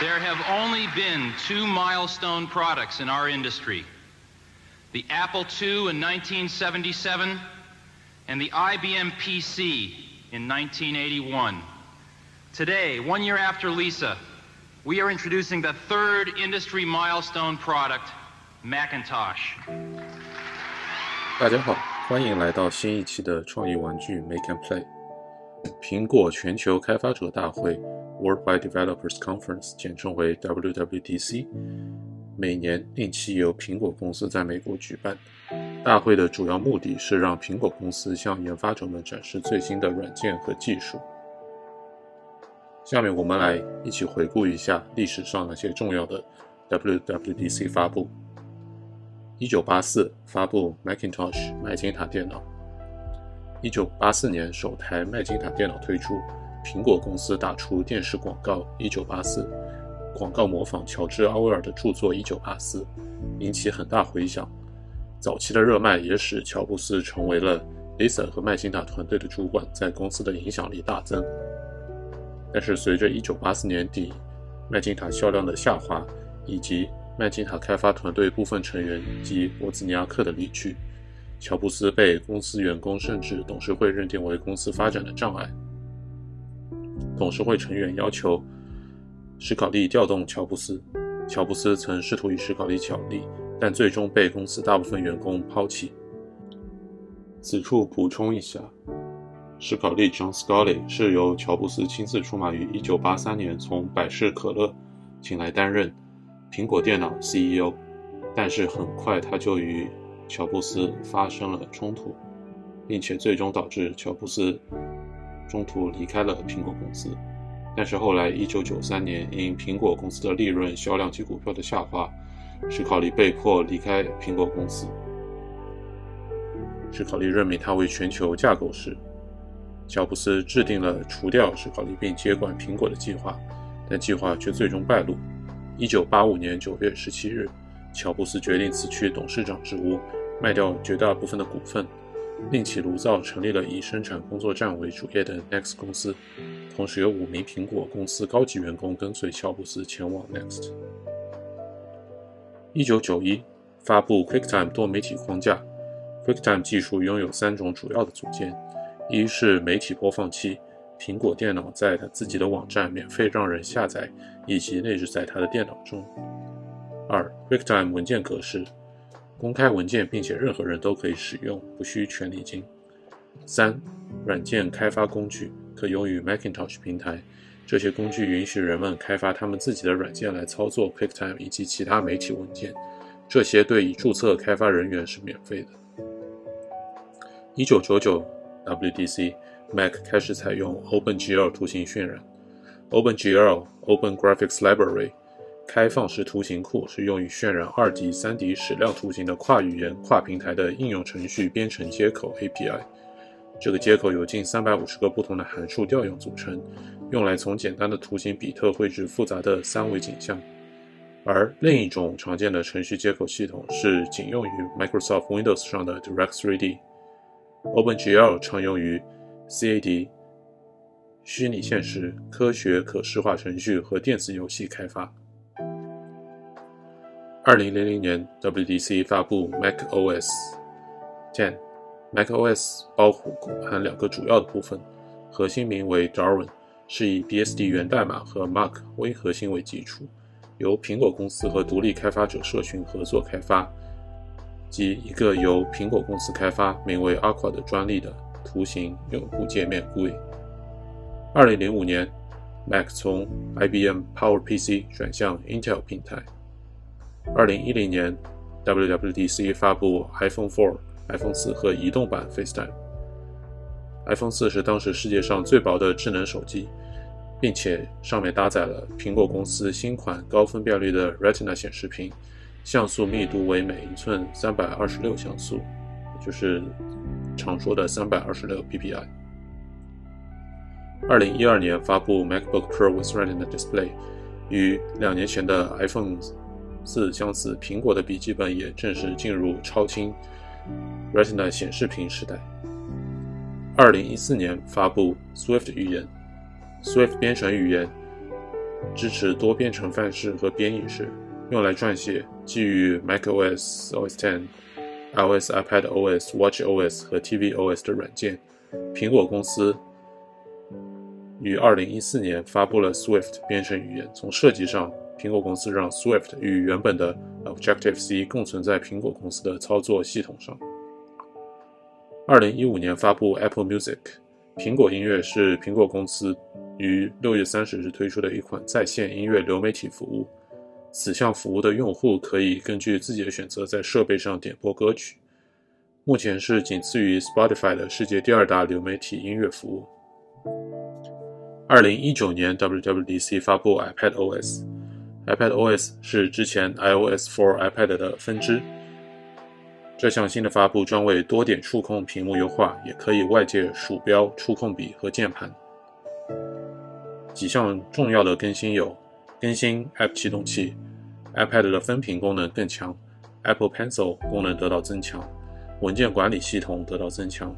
There have only been two milestone products in our industry the Apple II in 1977 and the IBM PC in 1981. Today, one year after Lisa, we are introducing the third industry milestone product, Macintosh. 大家好，欢迎来到新一期的创意玩具 Make and Play。苹果全球开发者大会 Worldwide Developers Conference，简称为 WWDC，每年定期由苹果公司在美国举办。大会的主要目的是让苹果公司向研发者们展示最新的软件和技术。下面我们来一起回顾一下历史上那些重要的 WWDC 发布。一九八四发布 Macintosh 麦金塔电脑。一九八四年首台麦金塔电脑推出，苹果公司打出电视广告“一九八四”，广告模仿乔治·奥威尔的著作《一九八四》，引起很大回响。早期的热卖也使乔布斯成为了 Lisa 和麦金塔团队的主管，在公司的影响力大增。但是随着一九八四年底麦金塔销量的下滑，以及麦金塔开发团队部分成员及沃兹尼亚克的离去。乔布斯被公司员工甚至董事会认定为公司发展的障碍。董事会成员要求史考利调动乔布斯，乔布斯曾试图与史考利角力，但最终被公司大部分员工抛弃。此处补充一下，史考利 （John Scully） 是由乔布斯亲自出马于1983年从百事可乐请来担任苹果电脑 CEO，但是很快他就与乔布斯发生了冲突，并且最终导致乔布斯中途离开了苹果公司。但是后来，1993年因苹果公司的利润、销量及股票的下滑，史考利被迫离开苹果公司。史考利任命他为全球架构师。乔布斯制定了除掉史考利并接管苹果的计划，但计划却最终败露。1985年9月17日，乔布斯决定辞去董事长职务。卖掉绝大部分的股份，另起炉灶成立了以生产工作站为主业的 Next 公司，同时有五名苹果公司高级员工跟随乔布斯前往 Next。一九九一发布 QuickTime 多媒体框架。QuickTime 技术拥有三种主要的组件：一是媒体播放器，苹果电脑在它自己的网站免费让人下载以及内置在它的电脑中；二 QuickTime 文件格式。公开文件，并且任何人都可以使用，不需权利金。三、软件开发工具可用于 Macintosh 平台，这些工具允许人们开发他们自己的软件来操作 QuickTime 以及其他媒体文件，这些对已注册开发人员是免费的。一九九九 WDC Mac 开始采用 OpenGL 图形渲染，OpenGL Open Graphics Library。开放式图形库是用于渲染二 D、三 D 矢量图形的跨语言、跨平台的应用程序编程接口 API。这个接口由近三百五十个不同的函数调用组成，用来从简单的图形比特绘制复杂的三维景象。而另一种常见的程序接口系统是仅用于 Microsoft Windows 上的 Direct3D。OpenGL 常用于 CAD、虚拟现实、科学可视化程序和电子游戏开发。二零零零年，WDC 发布 macOS 10。macOS 包含两个主要的部分，核心名为 Darwin，是以 BSD 源代码和 Mac 微核心为基础，由苹果公司和独立开发者社群合作开发，及一个由苹果公司开发、名为 Aqua 的专利的图形用户界面 GUI。二零零五年，Mac 从 IBM PowerPC 转向 Intel 平台。二零一零年，WWDC 发布 iPhone 4、iPhone 四和移动版 FaceTime。iPhone 四是当时世界上最薄的智能手机，并且上面搭载了苹果公司新款高分辨率的 Retina 显示屏，像素密度为每英寸三百二十六像素，就是常说的三百二十六 PPI。二零一二年发布 MacBook Pro with Retina Display，与两年前的 iPhone。四相似，苹果的笔记本也正式进入超清 Retina 显示屏时代。二零一四年发布 Swift 语言，Swift 编程语言支持多编程范式和编译式，用来撰写基于 macOS、OS X、iOS、iPadOS、watchOS 和 tvOS 的软件。苹果公司于2014年发布了 Swift 编程语言。从设计上，苹果公司让 Swift 与原本的 Objective-C 共存在苹果公司的操作系统上。2015年发布 Apple Music，苹果音乐是苹果公司于6月30日推出的一款在线音乐流媒体服务。此项服务的用户可以根据自己的选择在设备上点播歌曲。目前是仅次于 Spotify 的世界第二大流媒体音乐服务。2019年 WWDC 发布 iPad OS iPad OS 是之前 iOS for iPad 的分支。这项新的发布专为多点触控屏幕优化，也可以外接鼠标、触控笔和键盘。几项重要的更新有：更新 App 启动器，iPad 的分屏功能更强，Apple Pencil 功能得到增强。文件管理系统得到增强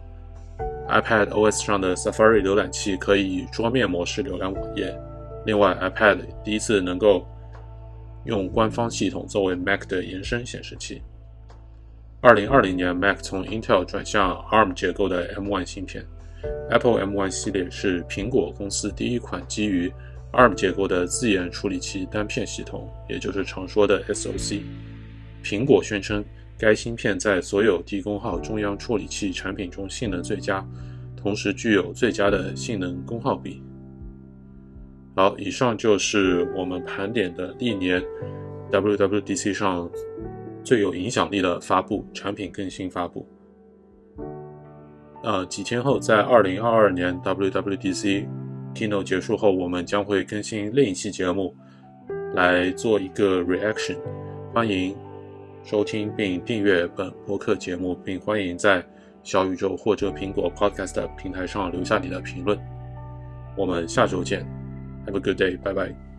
，iPad OS 上的 Safari 浏览器可以以桌面模式浏览网页。另外，iPad 第一次能够用官方系统作为 Mac 的延伸显示器。2020年，Mac 从 Intel 转向 ARM 结构的 M1 芯片。Apple M1 系列是苹果公司第一款基于 ARM 结构的自研处理器单片系统，也就是常说的 SoC。苹果宣称。该芯片在所有低功耗中央处理器产品中性能最佳，同时具有最佳的性能功耗比。好，以上就是我们盘点的历年 WWDC 上最有影响力的发布产品更新发布。呃，几天后，在2022年 WWDC Keynote 结束后，我们将会更新另一期节目来做一个 reaction，欢迎。收听并订阅本播客节目，并欢迎在小宇宙或者苹果 Podcast 平台上留下你的评论。我们下周见，Have a good day，拜拜。